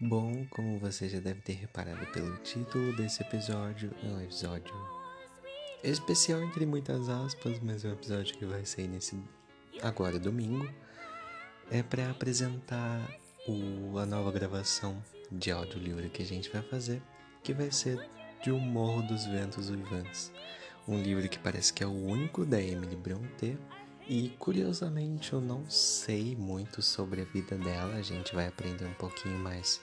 Bom, como você já deve ter reparado pelo título desse episódio, é um episódio especial entre muitas aspas, mas é um episódio que vai sair nesse agora domingo. É para apresentar o, a nova gravação de áudio livre que a gente vai fazer, que vai ser de O Morro dos Ventos Uivantes, um livro que parece que é o único da Emily Brontë e curiosamente eu não sei muito sobre a vida dela, a gente vai aprender um pouquinho mais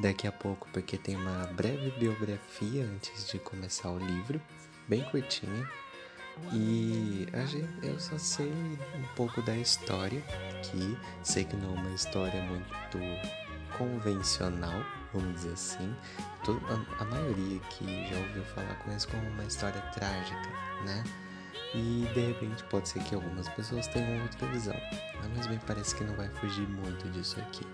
daqui a pouco, porque tem uma breve biografia antes de começar o livro, bem curtinha. E eu só sei um pouco da história, que sei que não é uma história muito convencional, vamos dizer assim. A maioria que já ouviu falar conhece como uma história trágica, né? E de repente pode ser que algumas pessoas tenham outra visão, mas bem parece que não vai fugir muito disso aqui.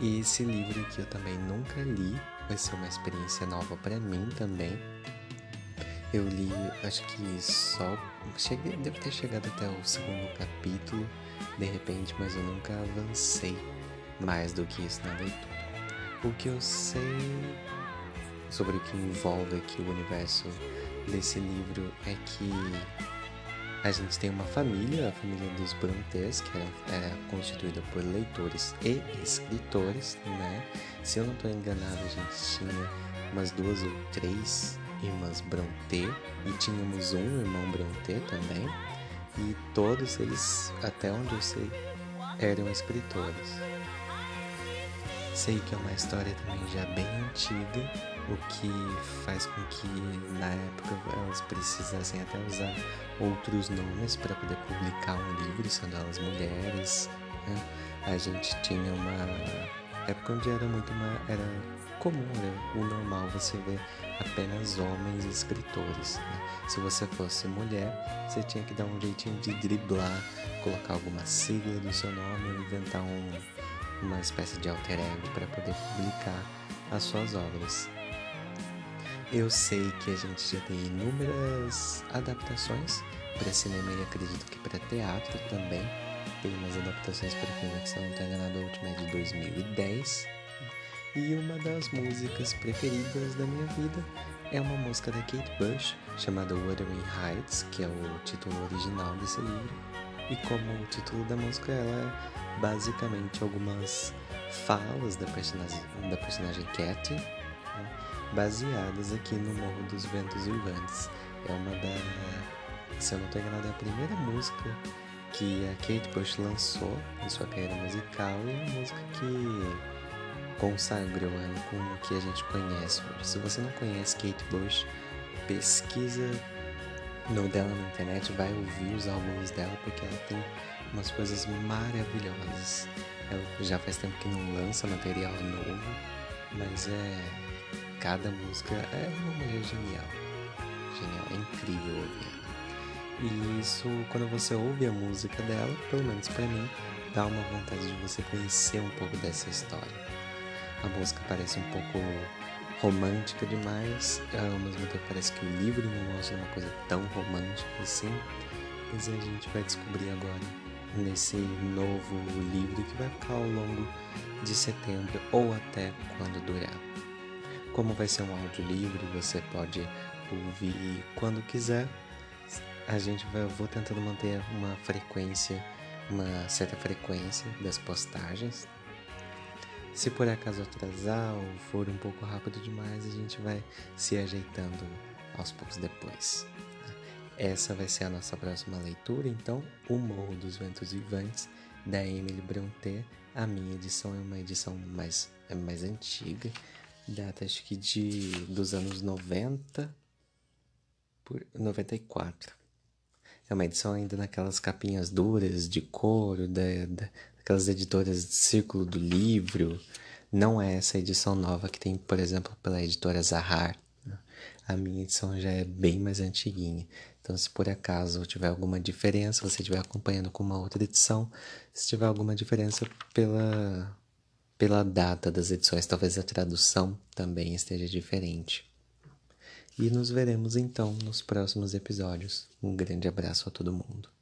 E esse livro aqui eu também nunca li, vai ser uma experiência nova para mim também. Eu li, acho que só cheguei, devo ter chegado até o segundo capítulo, de repente, mas eu nunca avancei mais do que isso na leitura. O que eu sei sobre o que envolve aqui o universo desse livro é que a gente tem uma família, a família dos Brontes, que era, era constituída por leitores e escritores, né? Se eu não estou enganado, a gente tinha umas duas ou três irmãs Bronte e tínhamos um irmão Bronte também. E todos eles, até onde eu sei, eram escritores. Sei que é uma história também já bem antiga, o que faz com que na época elas precisassem até usar outros nomes para poder publicar um livro, sendo elas mulheres. Né? A gente tinha uma época onde era muito uma, era comum, era o normal você ver apenas homens escritores. Né? Se você fosse mulher, você tinha que dar um jeitinho de driblar, colocar alguma sigla do seu nome, inventar um uma espécie de alter ego para poder publicar as suas obras. Eu sei que a gente já tem inúmeras adaptações para cinema e acredito que para teatro também. Tem umas adaptações para filme que, estou enganado, a última é de 2010. E uma das músicas preferidas da minha vida é uma música da Kate Bush chamada Wuthering Heights, que é o título original desse livro. E como o título da música, ela é basicamente algumas falas da personagem, da personagem Cat, né, baseadas aqui no Morro dos Ventos Uivantes. É uma da. Se eu não estou enganado, é a primeira música que a Kate Bush lançou em sua carreira musical e é a música que consagrou ela com o que a gente conhece hoje. Se você não conhece Kate Bush, pesquisa no dela na internet, vai ouvir os álbuns dela porque ela tem umas coisas maravilhosas. Ela já faz tempo que não lança material novo, mas é cada música é uma mulher genial. Genial, é incrível ouvir. E isso, quando você ouve a música dela, pelo menos para mim, dá uma vontade de você conhecer um pouco dessa história. A música parece um pouco romântica demais, ao mesmo tempo parece que o livro não mostra uma coisa tão romântica assim, mas a gente vai descobrir agora nesse novo livro que vai ficar ao longo de setembro ou até quando durar. Como vai ser um audiolivro, você pode ouvir quando quiser. A gente vai, eu vou tentando manter uma frequência, uma certa frequência das postagens, se por acaso atrasar ou for um pouco rápido demais, a gente vai se ajeitando aos poucos depois. Essa vai ser a nossa próxima leitura, então, O Morro dos Ventos Vivantes, da Emily Brontë. A minha edição é uma edição mais, é mais antiga, data acho que de, dos anos 90 por 94. É uma edição ainda naquelas capinhas duras de couro, da, da, aquelas editoras de Círculo do Livro. Não é essa edição nova que tem, por exemplo, pela editora Zahar. A minha edição já é bem mais antiguinha. Então, se por acaso tiver alguma diferença, você estiver acompanhando com uma outra edição, se tiver alguma diferença pela, pela data das edições, talvez a tradução também esteja diferente. E nos veremos então nos próximos episódios. Um grande abraço a todo mundo.